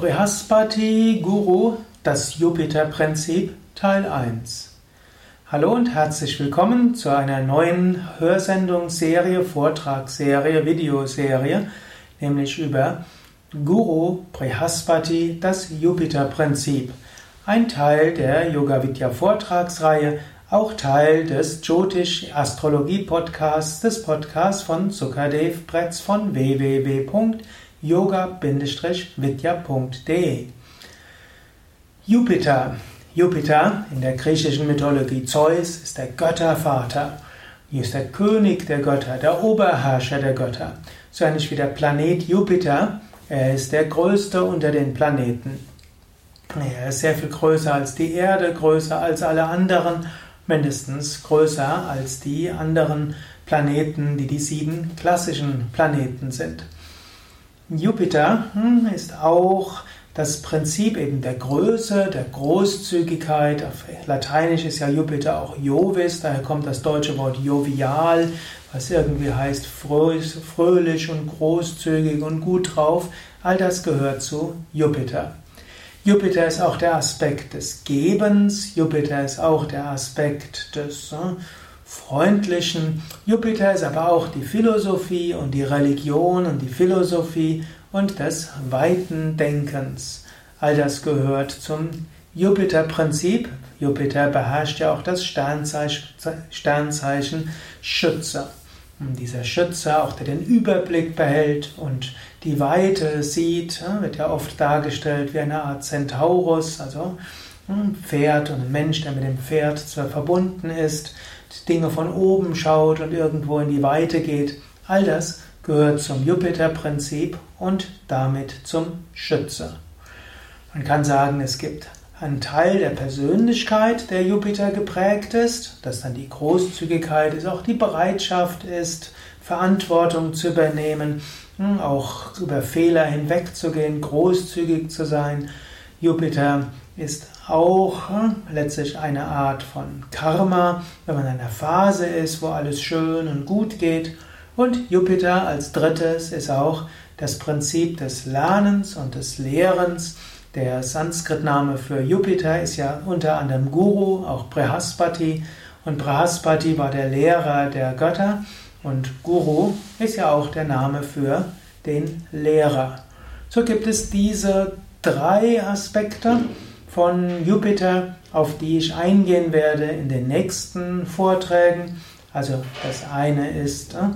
Brihaspati Guru, das Jupiter-Prinzip, Teil 1. Hallo und herzlich willkommen zu einer neuen Hörsendungsserie, Vortragsserie, Videoserie, nämlich über Guru Brihaspati, das Jupiter-Prinzip. Ein Teil der Yoga Vidya Vortragsreihe, auch Teil des Jyotish Astrologie Podcasts, des Podcasts von Sukadev Bretz von www yoga-vidya.de. Jupiter. Jupiter in der griechischen Mythologie Zeus ist der Göttervater. Hier ist der König der Götter, der Oberherrscher der Götter. So ähnlich wie der Planet Jupiter. Er ist der größte unter den Planeten. Er ist sehr viel größer als die Erde, größer als alle anderen, mindestens größer als die anderen Planeten, die die sieben klassischen Planeten sind. Jupiter hm, ist auch das Prinzip eben der Größe, der Großzügigkeit. Auf Lateinisch ist ja Jupiter auch Jovis, daher kommt das deutsche Wort jovial, was irgendwie heißt fröhlich und großzügig und gut drauf. All das gehört zu Jupiter. Jupiter ist auch der Aspekt des Gebens, Jupiter ist auch der Aspekt des hm, freundlichen. Jupiter ist aber auch die Philosophie und die Religion und die Philosophie und des weiten Denkens. All das gehört zum Jupiter-Prinzip. Jupiter beherrscht ja auch das Sternzeichen, Schütze. Und dieser Schütze, auch der den Überblick behält und die Weite sieht, wird ja oft dargestellt wie eine Art Centaurus, also ein Pferd und ein Mensch, der mit dem Pferd zwar verbunden ist, Dinge von oben schaut und irgendwo in die Weite geht. All das gehört zum Jupiter-Prinzip und damit zum Schütze. Man kann sagen, es gibt einen Teil der Persönlichkeit, der Jupiter geprägt ist, dass dann die Großzügigkeit ist, auch die Bereitschaft ist, Verantwortung zu übernehmen, hm, auch über Fehler hinwegzugehen, großzügig zu sein. Jupiter ist auch hm, letztlich eine Art von Karma, wenn man in einer Phase ist, wo alles schön und gut geht. Und Jupiter als drittes ist auch das Prinzip des Lernens und des Lehrens. Der Sanskrit-Name für Jupiter ist ja unter anderem Guru, auch Brihaspati. Und Brihaspati war der Lehrer der Götter. Und Guru ist ja auch der Name für den Lehrer. So gibt es diese drei Aspekte von Jupiter, auf die ich eingehen werde in den nächsten Vorträgen. Also das eine ist äh,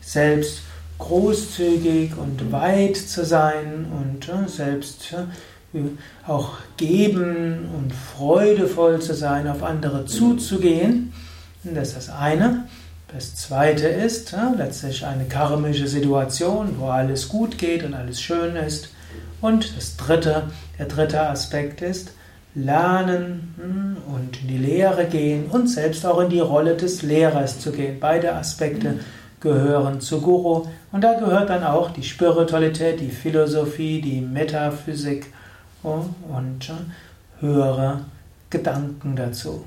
selbst großzügig und weit zu sein und äh, selbst äh, auch geben und freudevoll zu sein, auf andere zuzugehen. Das ist das eine. Das zweite ist letztlich eine karmische Situation, wo alles gut geht und alles schön ist. Und das dritte, der dritte Aspekt ist lernen hm, und in die Lehre gehen und selbst auch in die Rolle des Lehrers zu gehen. Beide Aspekte gehören zu Guru und da gehört dann auch die Spiritualität, die Philosophie, die Metaphysik oh, und höhere Gedanken dazu.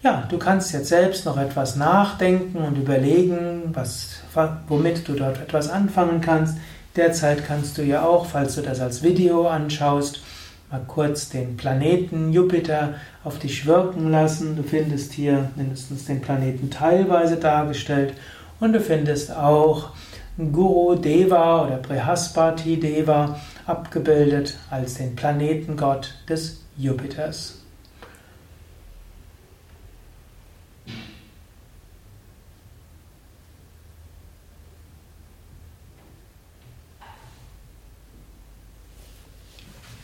Ja, du kannst jetzt selbst noch etwas nachdenken und überlegen, was, womit du dort etwas anfangen kannst. Derzeit kannst du ja auch, falls du das als Video anschaust, mal kurz den Planeten Jupiter auf dich wirken lassen. Du findest hier mindestens den Planeten teilweise dargestellt und du findest auch Guru Deva oder Brihaspati Deva abgebildet als den Planetengott des Jupiters.